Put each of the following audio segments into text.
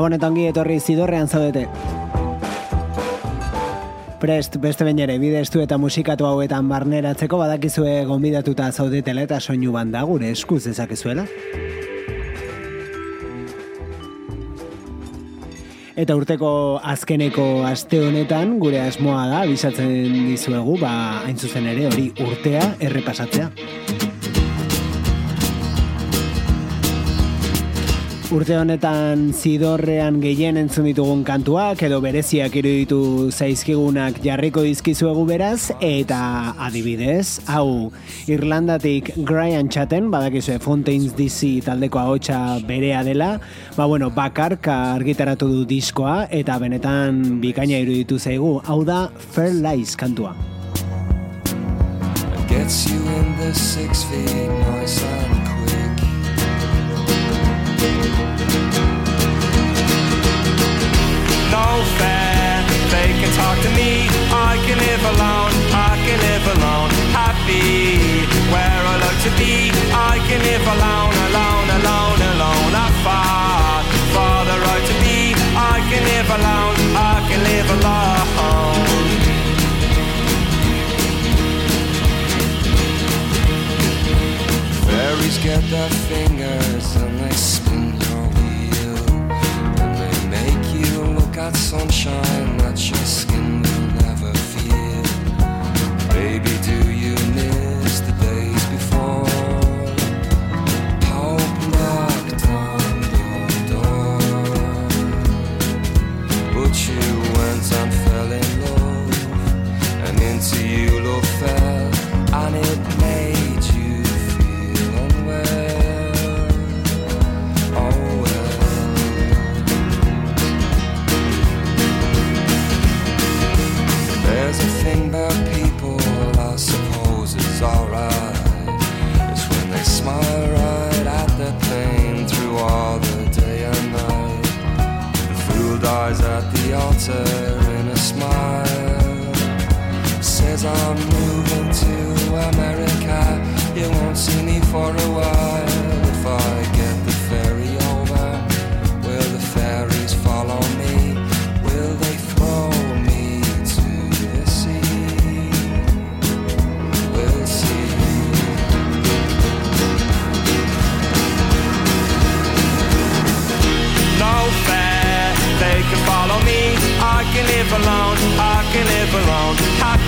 Gabonetan ongi etorri zidorrean zaudete. Prest, beste bain ere, bide estu eta musikatu hauetan barneratzeko badakizue gonbidatuta zaudetela eta soinu banda gure eskuz ezakezuela. Eta urteko azkeneko aste honetan gure asmoa da, bisatzen dizuegu, ba, hain zuzen ere hori urtea errepasatzea. Urte honetan zidorrean gehien entzun ditugun kantuak edo bereziak iruditu zaizkigunak jarriko dizkizuegu beraz eta adibidez, hau Irlandatik Brian Chatten, badakizue Fontaines DC taldeko ahotsa berea dela, ba bueno, bakarka argitaratu du diskoa eta benetan bikaina iruditu zaigu, hau da Fair Lies kantua. Gets you in the six feet noise no live alone, I can live alone, happy. Where I like to be, I can live alone, alone, alone, alone, afar. For the right to be, I can live alone, I can live alone. Fairies get their fingers and they spin got sunshine that your altar in a smile. Says I'm moving to America. You won't see me for a while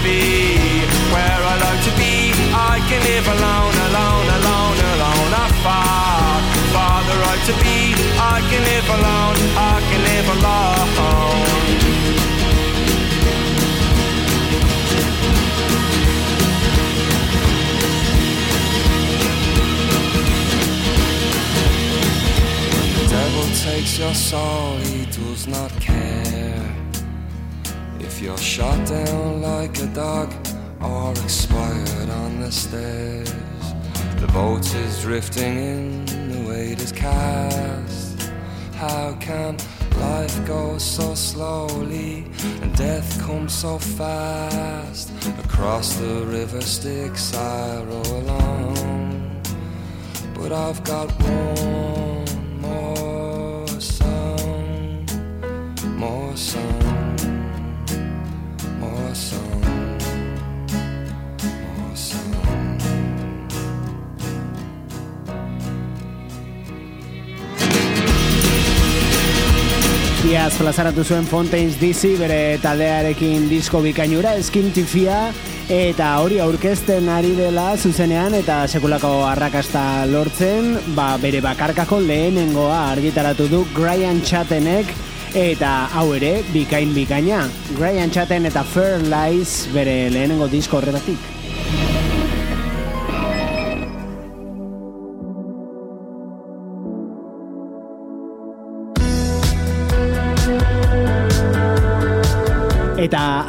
happy. Where I like to be, I can live alone, alone, alone, alone, afar. For the right to be, I can live alone, I can live alone. Devil takes your soul, you're shot down like a dog or expired on the stairs, the boat is drifting in, the weight is cast. How can life go so slowly and death come so fast? Across the river Styx I row along, but I've got one Iaz plazaratu zuen Fontaines DC bere taldearekin disko bikainura eskintifia Eta hori aurkezten ari dela zuzenean eta sekulako arrakasta lortzen, ba, bere bakarkako lehenengoa argitaratu du Brian Chattenek eta hau ere bikain bikaina. Brian Chatten eta Fair Lies bere lehenengo disko horretatik.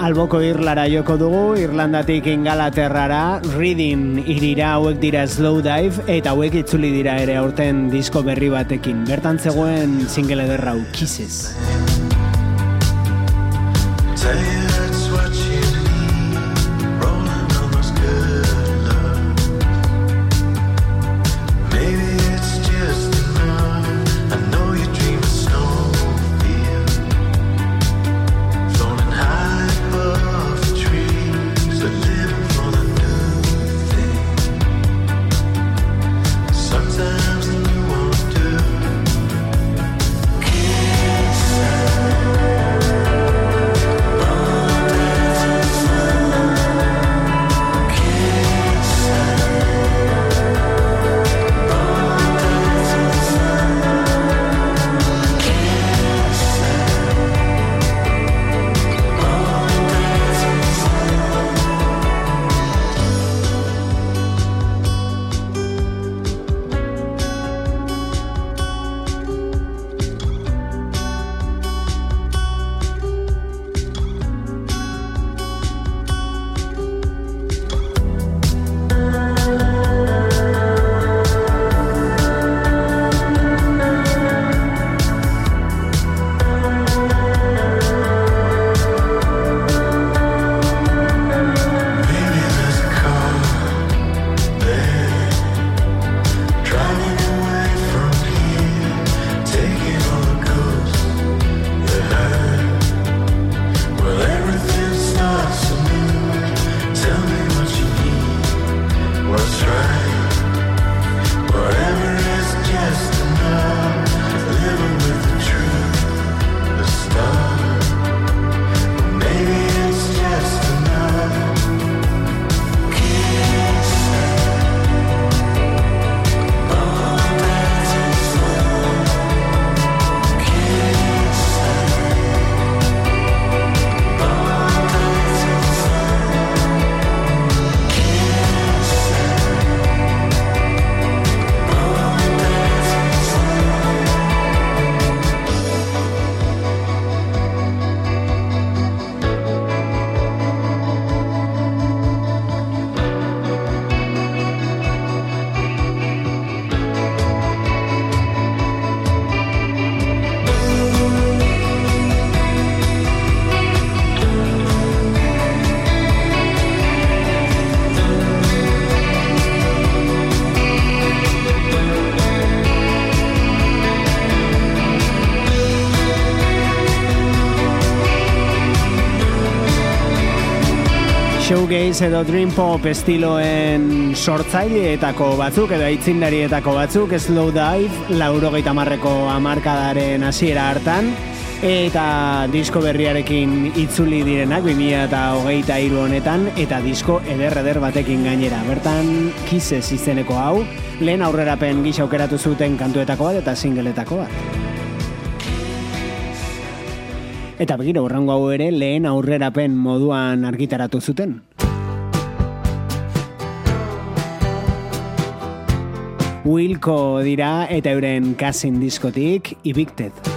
Alboko irlara joko dugu, Irlandatik ingalaterrara, Reading irira hauek dira Slow Dive, eta hauek itzuli dira ere aurten disko berri batekin. Bertan zegoen single ederrau, Kisses. Shoegaze edo dream pop estiloen sortzaileetako batzuk edo aitzindarietako batzuk slow dive laurogeita marreko amarkadaren hasiera hartan eta disko berriarekin itzuli direnak 2000 eta hogeita iru honetan eta disko eder eder batekin gainera. Bertan kisses izeneko hau lehen aurrerapen gisa aukeratu zuten kantuetako bat eta singletako bat Eta begira, urrango hau ere lehen aurrerapen moduan argitaratu zuten. Wilco dira eta euren kasin diskotik Evicted.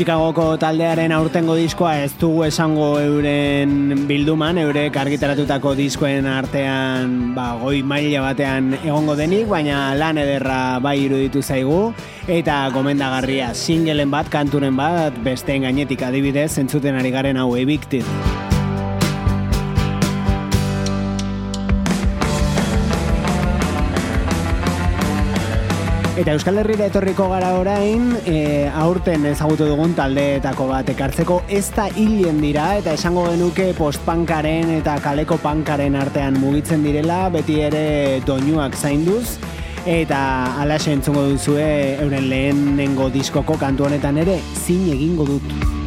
Chicagoko taldearen aurtengo diskoa ez dugu esango euren bilduman, eurek argitaratutako diskoen artean ba, goi maila batean egongo denik, baina lan ederra bai iruditu zaigu, eta gomendagarria singelen bat, kanturen bat, besteen gainetik adibidez, entzuten ari garen hau ebiktit. Eta Euskal Herriera etorriko gara orain, e, aurten ezagutu dugun taldeetako bat ekartzeko ez da hilen dira, eta esango genuke postpankaren eta kaleko pankaren artean mugitzen direla, beti ere doinuak zainduz, eta alaxe entzungo duzue euren lehenengo diskoko kantu honetan ere, zin egingo dut.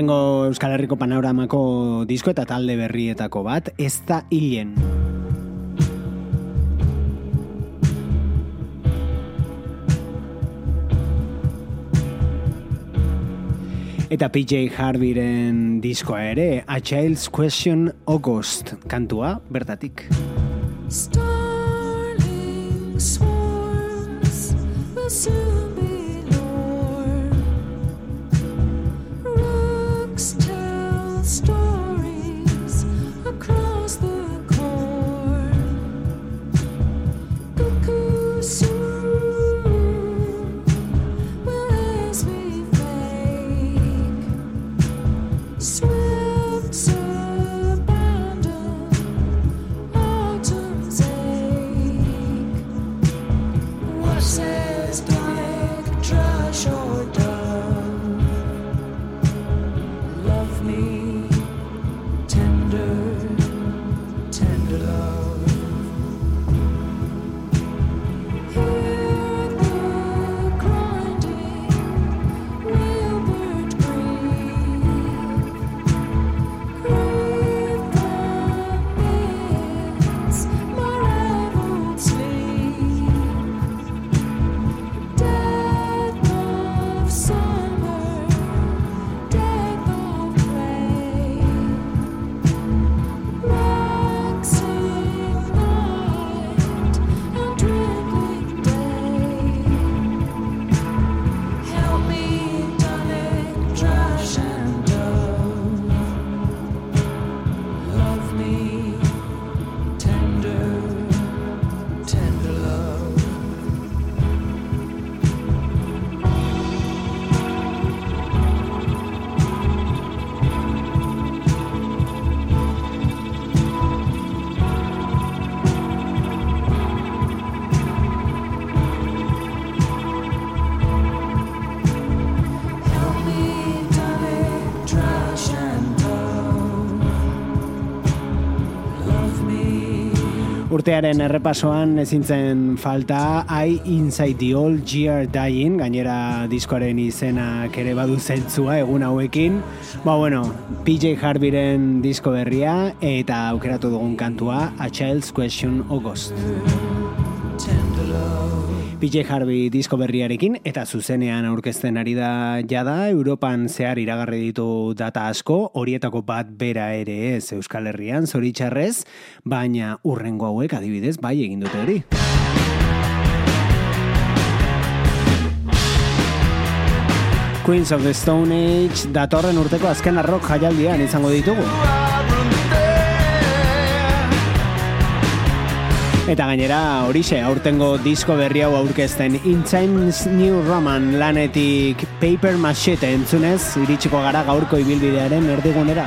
Aurtengo Euskal Herriko panoramako disko eta talde berrietako bat, ez da hilen. Eta PJ Harveyren diskoa ere, A Child's Question August kantua, bertatik. Starling swarms, Swim. Urtearen errepasoan ezintzen falta I Inside the Old Year Dying, gainera diskoaren izenak ere badu zeltzua egun hauekin. Ba bueno, PJ Harveyren disko berria eta aukeratu dugun kantua A Child's Question August. PJ Harvey disko berriarekin eta zuzenean aurkezten ari da jada Europan zehar iragarri ditu data asko, horietako bat bera ere ez Euskal Herrian zoritxarrez, baina urrengo hauek adibidez bai egin dute hori. Queens of the Stone Age datorren urteko azken arrok jaialdian izango ditugu. Eta gainera horixe aurtengo disko berri hau aurkezten In Times New Roman lanetik Paper Machete entzunez iritsiko gara gaurko ibilbidearen erdigunera.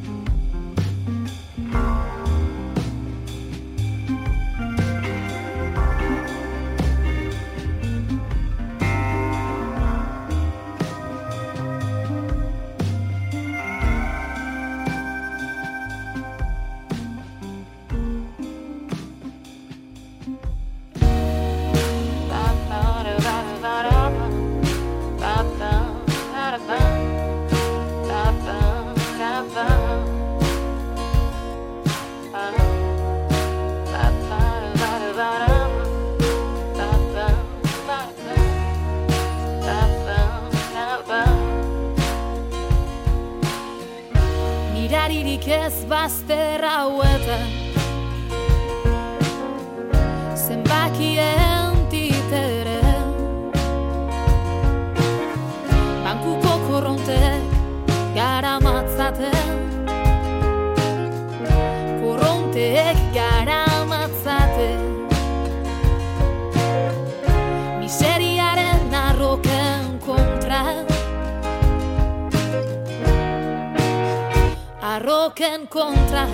Arroken kontra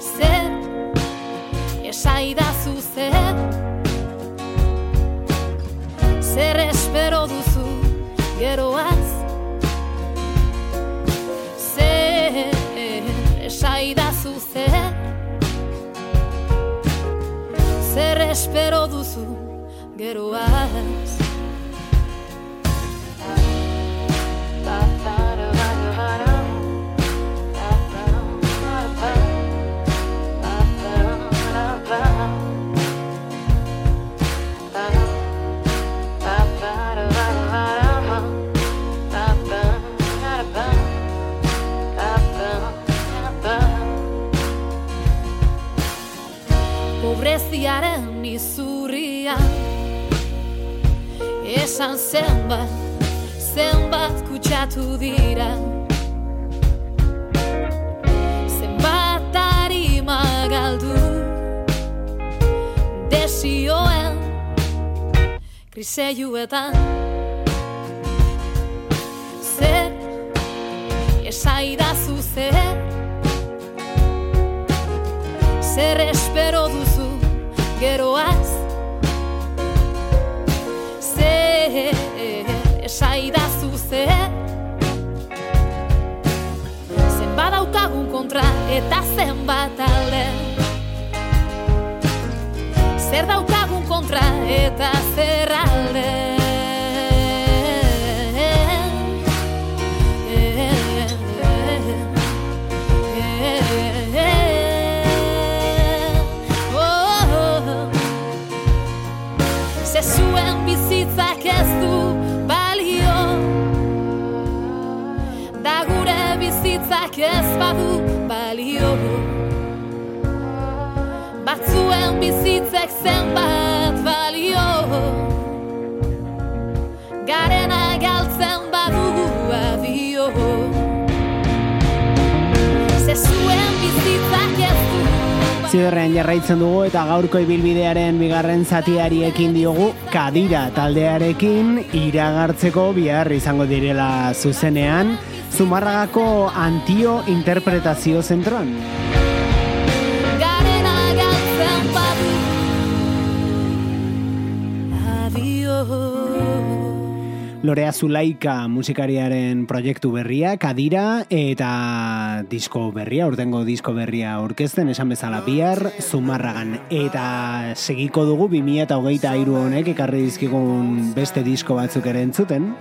Zer Esaidazu zer Zer espero duzu geroaz Zer Esaidazu zer Zer espero duzu geroaz Pobreziaren izurria Esan zenbat, zenbat kutsatu dira. Zenbat harima galdu. Desioen kriseiuetan Zer, esaidazu zer? Zer espero duzu geroaz Zer esaidazu zer Zenbat daukagun kontra eta zenbat alde. Zer daukagun kontra eta zer alde bizitzek zenbat balio. Garena galtzen badugu adio. Ze zuen bizitzak ez du Ziberrean jarraitzen dugu eta gaurko ibilbidearen bigarren zatiari ekin diogu kadira taldearekin iragartzeko bihar izango direla zuzenean Zumarragako antio interpretazio zentroan. Lorea Zulaika musikariaren proiektu berria, kadira eta disko berria, urtengo disko berria orkesten, esan bezala bihar, zumarragan. Eta segiko dugu 2000 eta hogeita iru honek ekarri dizkigun beste disko batzuk ere entzuten.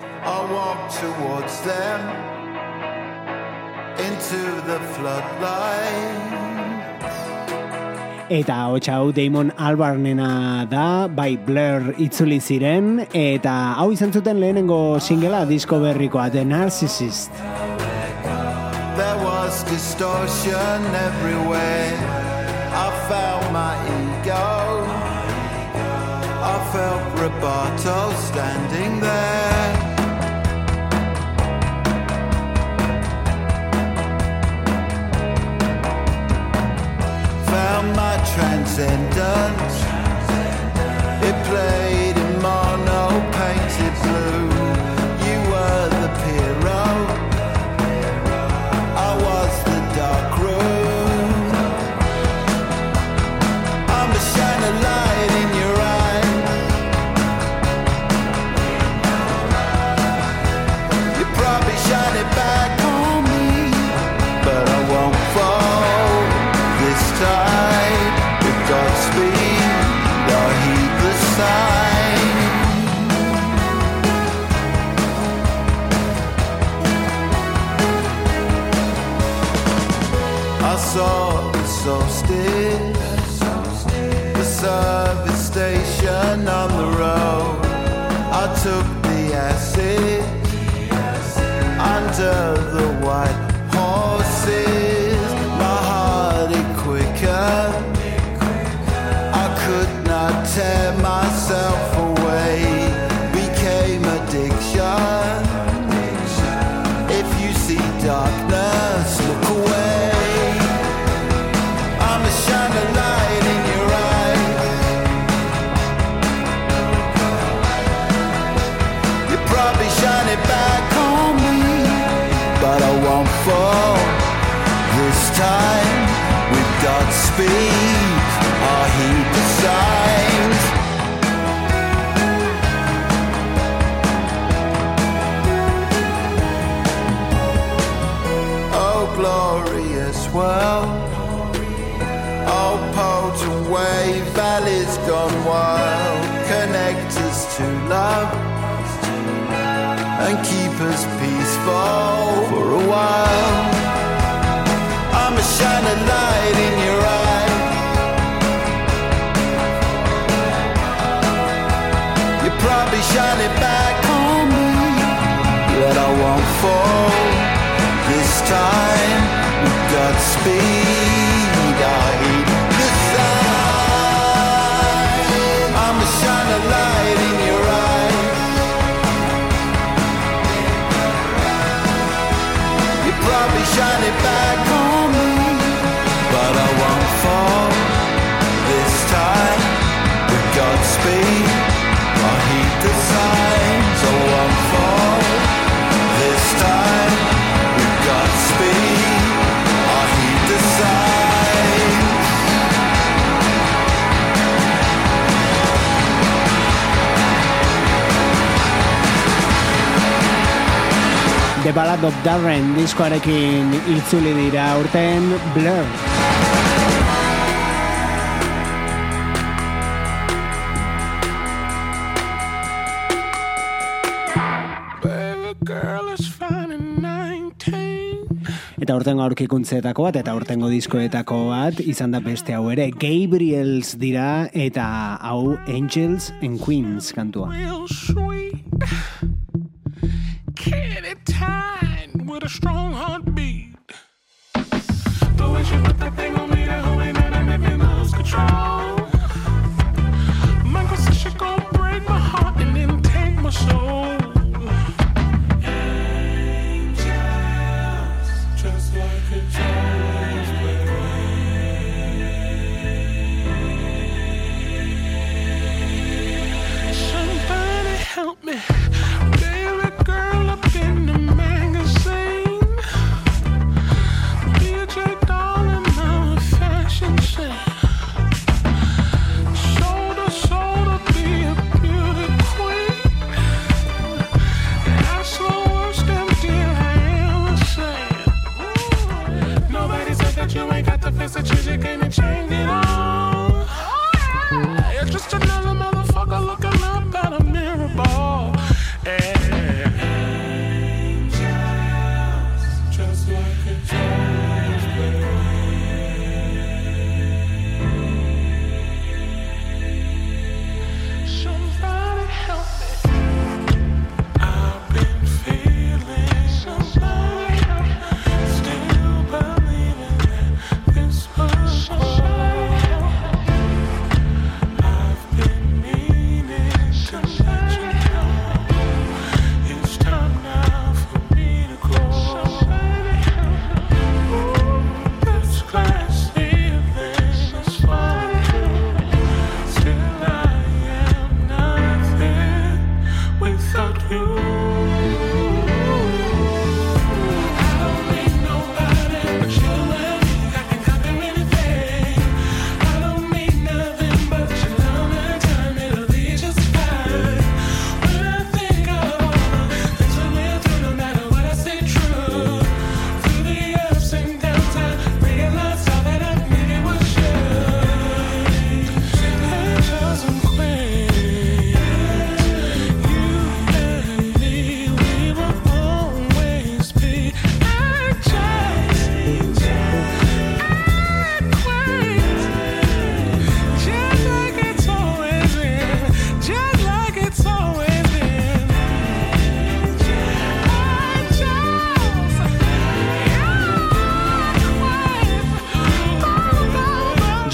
Them into the floodlight. Eta hotxa hau Damon Albarnena da, bai Blur itzuli ziren, eta hau izan zuten lehenengo singela disko berrikoa, The Narcissist. There was distortion everywhere. I felt my ego. I felt Roboto standing there. Transcendence. It played in mono painted blue. Under the white The Ballad of Darren diskoarekin itzuli dira urten Blur. eta urtengo aurkikuntzeetako bat eta urtengo diskoetako bat izan da beste hau ere Gabriels dira eta hau Angels and Queens kantua. Oh. strategic, ain't it changed at all?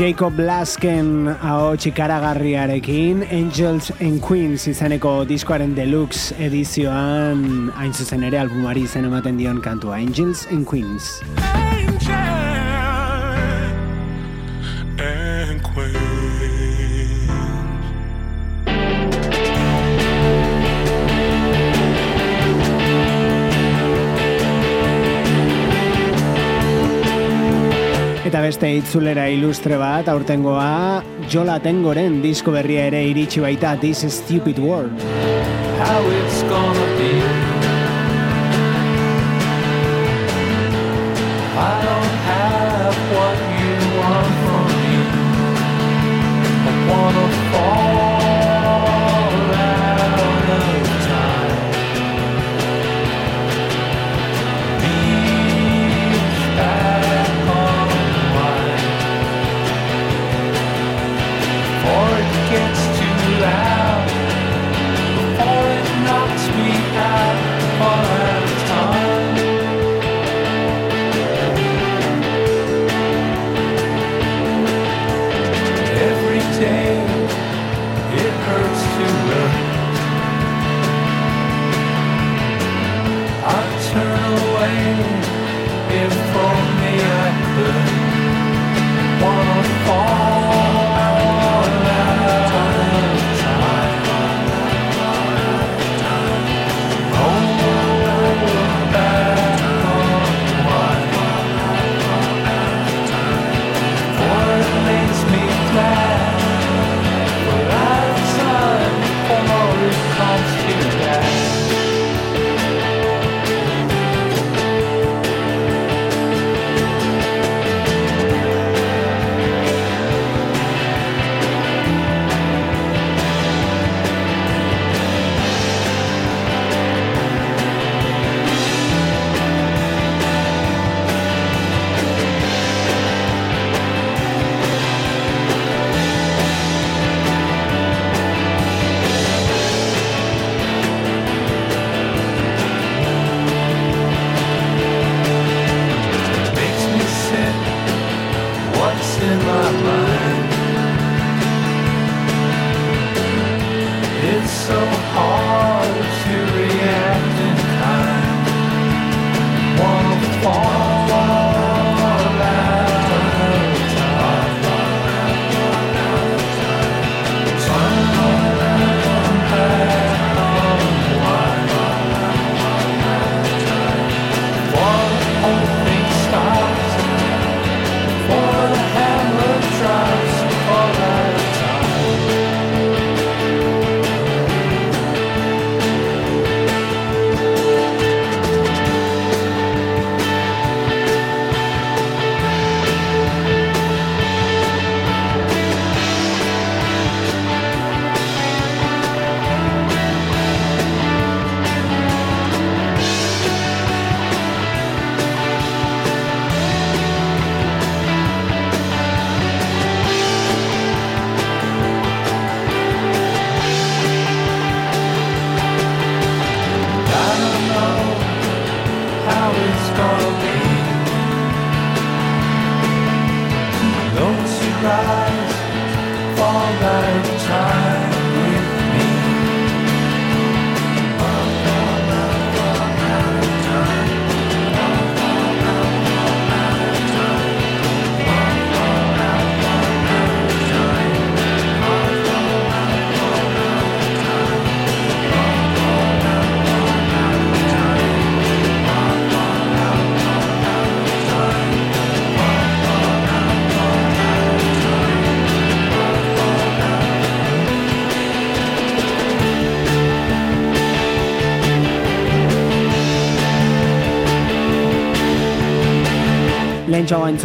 Jacob Lasken hau txikaragarriarekin Angels and Queens izaneko diskoaren deluxe edizioan hain zuzen ere albumari zen ematen dion kantua Angels and Queens. Angel Eta beste itzulera ilustre bat aurtengoa Jola Tengoren disko berria ere iritsi baita This Stupid World how it's gonna be. I don't have what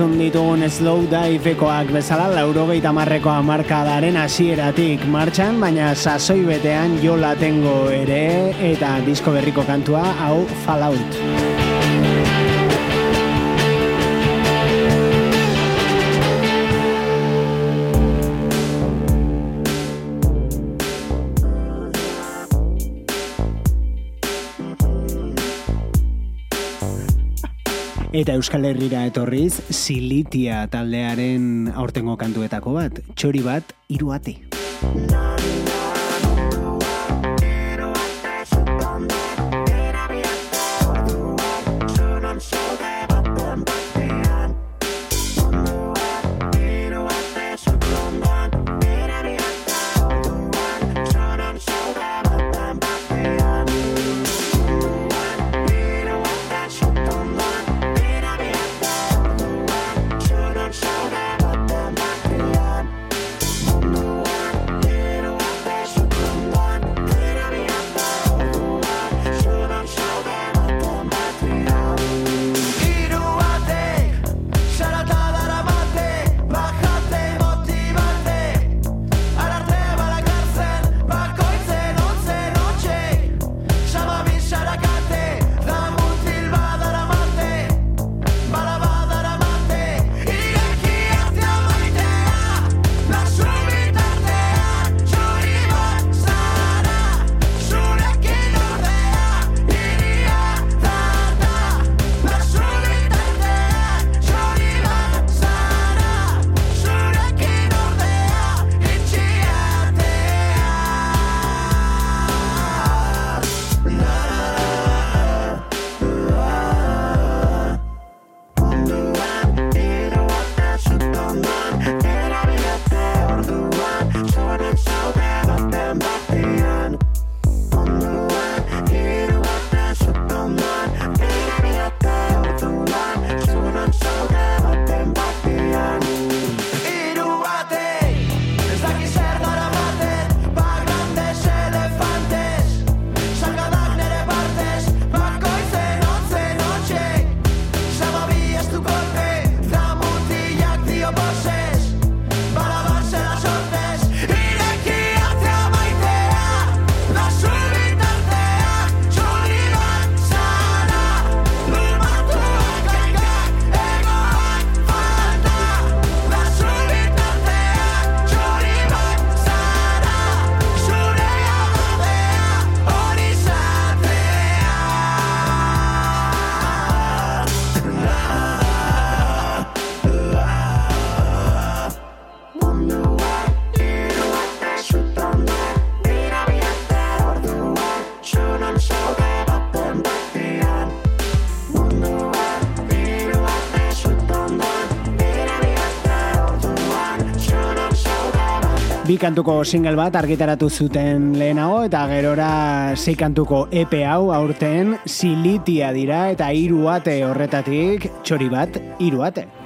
entzun ditugun slow divekoak bezala laurogeita marreko amarkadaren hasieratik martxan, baina sasoi betean jo latengo ere eta disko berriko kantua hau Fallout. Eta Euskal Herrira etorriz, silitia taldearen aurtengo kantuetako bat, txori bat, iruate. Iruate. kantuko single bat argitaratu zuten lehenago eta gerora sei kantuko EP hau aurten silitia dira eta hiru ate horretatik txori bat hiru ate.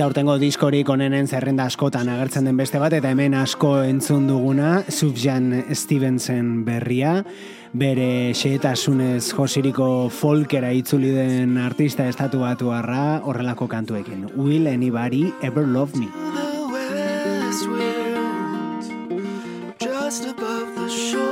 eta urtengo diskorik onenen zerrenda askotan agertzen den beste bat eta hemen asko entzun duguna Subjan Stevenson berria. Bere xehetasunez josiriko folkera itzuli den artista estatu batuarra horrelako kantuekin. Will anybody ever love me? Just above the shore.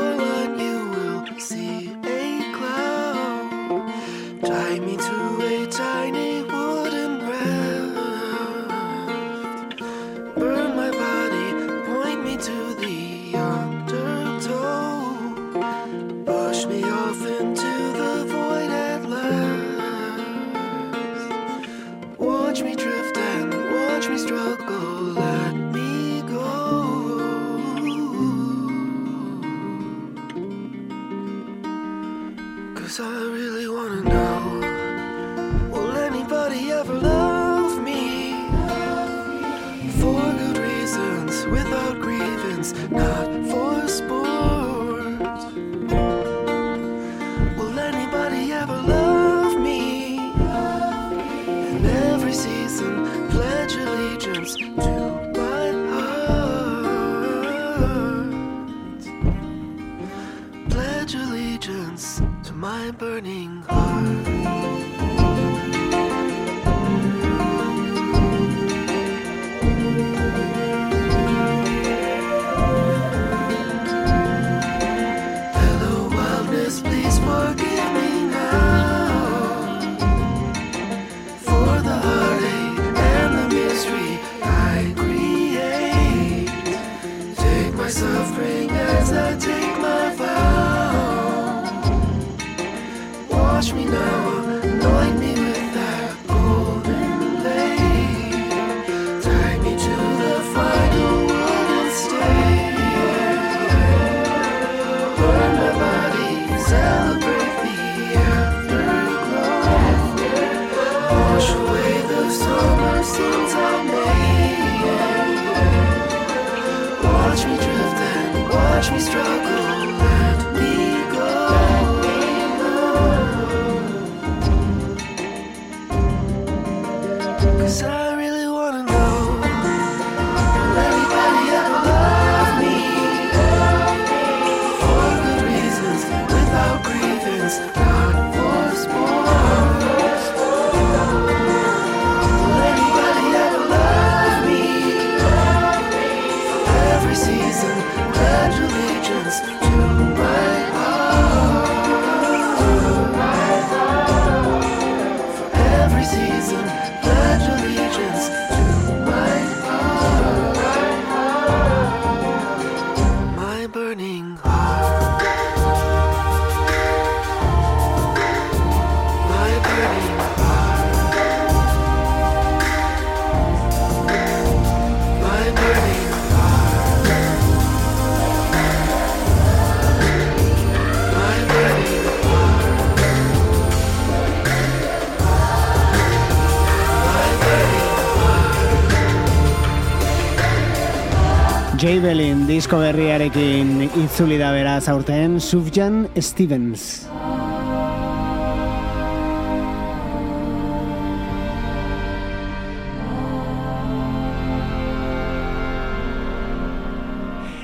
Jabelin disko berriarekin itzuli da beraz aurten Sufjan Stevens.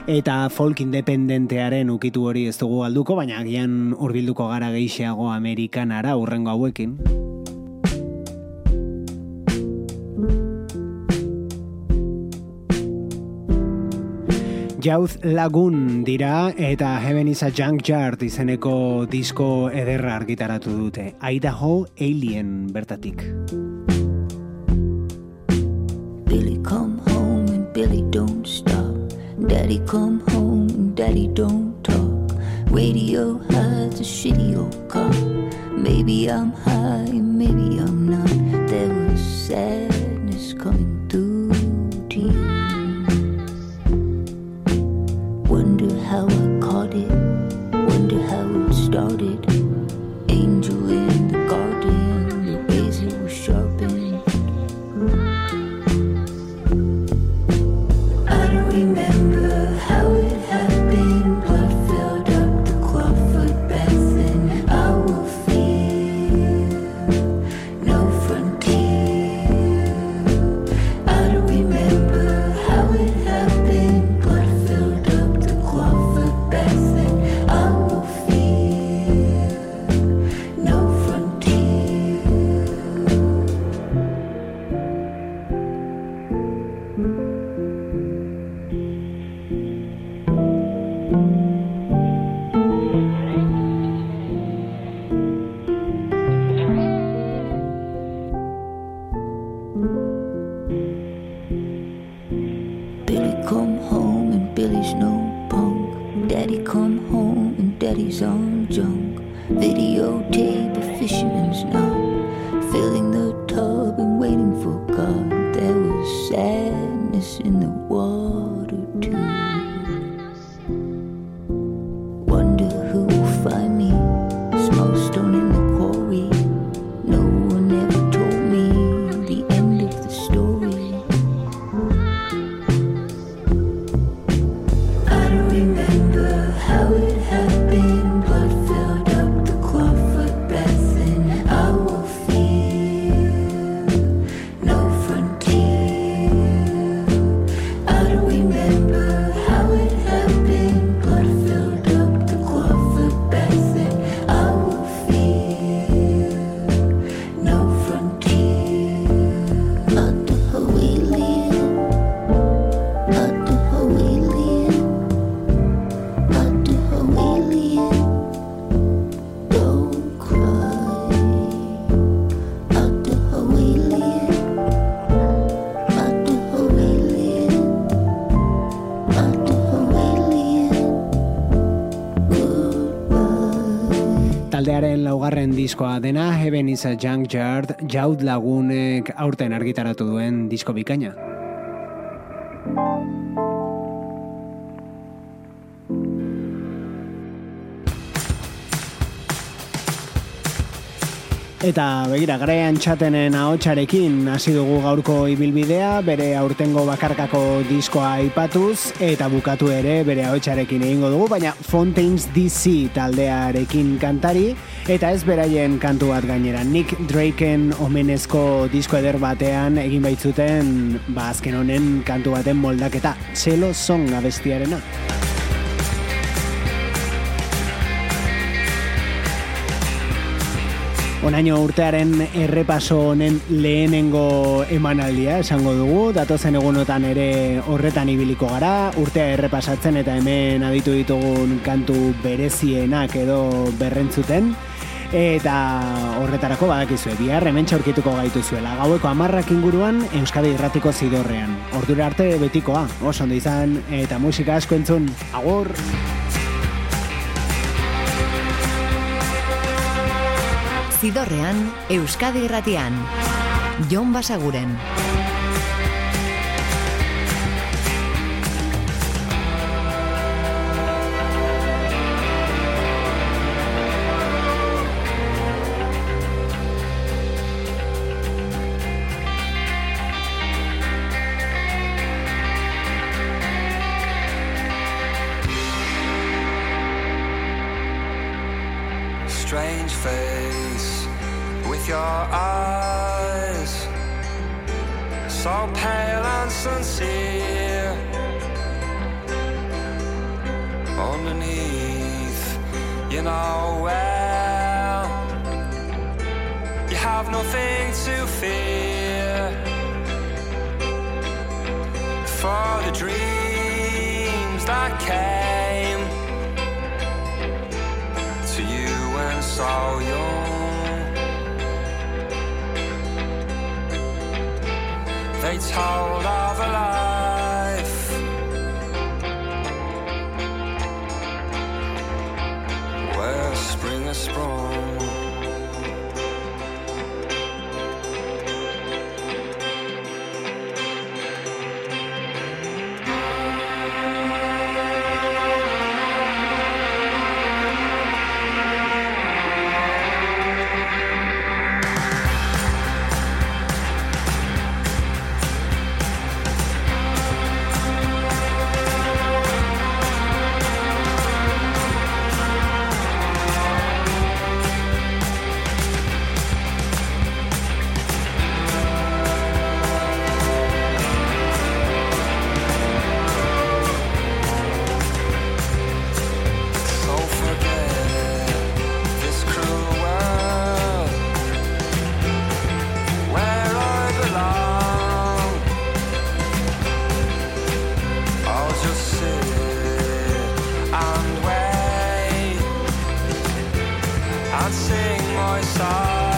eta folk independentearen ukitu hori ez dugu alduko, baina agian hurbilduko gara geixeago Amerikanara hurrengo hauekin. Jauz Lagun dira eta Heaven is a Junkyard izeneko disko ederra argitaratu dute. Idaho Alien bertatik. Billy come home and Billy don't stop. Daddy come home and Daddy don't talk. Radio has a shitty old car. Maybe I'm high, maybe I'm not. There was sad. Laugarren diskoa dena Heaven is a Junkyard jaud lagunek aurten argitaratu duen disko bikaina. Eta begira, garaian txatenen ahotsarekin hasi dugu gaurko ibilbidea, bere aurtengo bakarkako diskoa aipatuz eta bukatu ere bere ahotsarekin egingo dugu, baina Fontaines DC taldearekin kantari eta ez beraien kantu bat gainera. Nick Drakeen omenezko disko eder batean egin baitzuten, ba azken honen kantu baten moldaketa, Cello Song abestiarena. Onaino urtearen errepaso honen lehenengo emanaldia esango dugu, datozen egunotan ere horretan ibiliko gara, urtea errepasatzen eta hemen aditu ditugun kantu berezienak edo berrentzuten, eta horretarako badakizue, bihar hemen txaurkituko gaituzuela. Gaueko amarrak inguruan Euskadi Irratiko zidorrean. Ordura arte betikoa, oso ondo izan, eta musika asko entzun, agur! Zidorrean, Euskadi Irratian. Jon Basaguren. So pale and sincere underneath you know well you have nothing to fear for the dreams that came to you and so young. They told of a life I'd sing my song.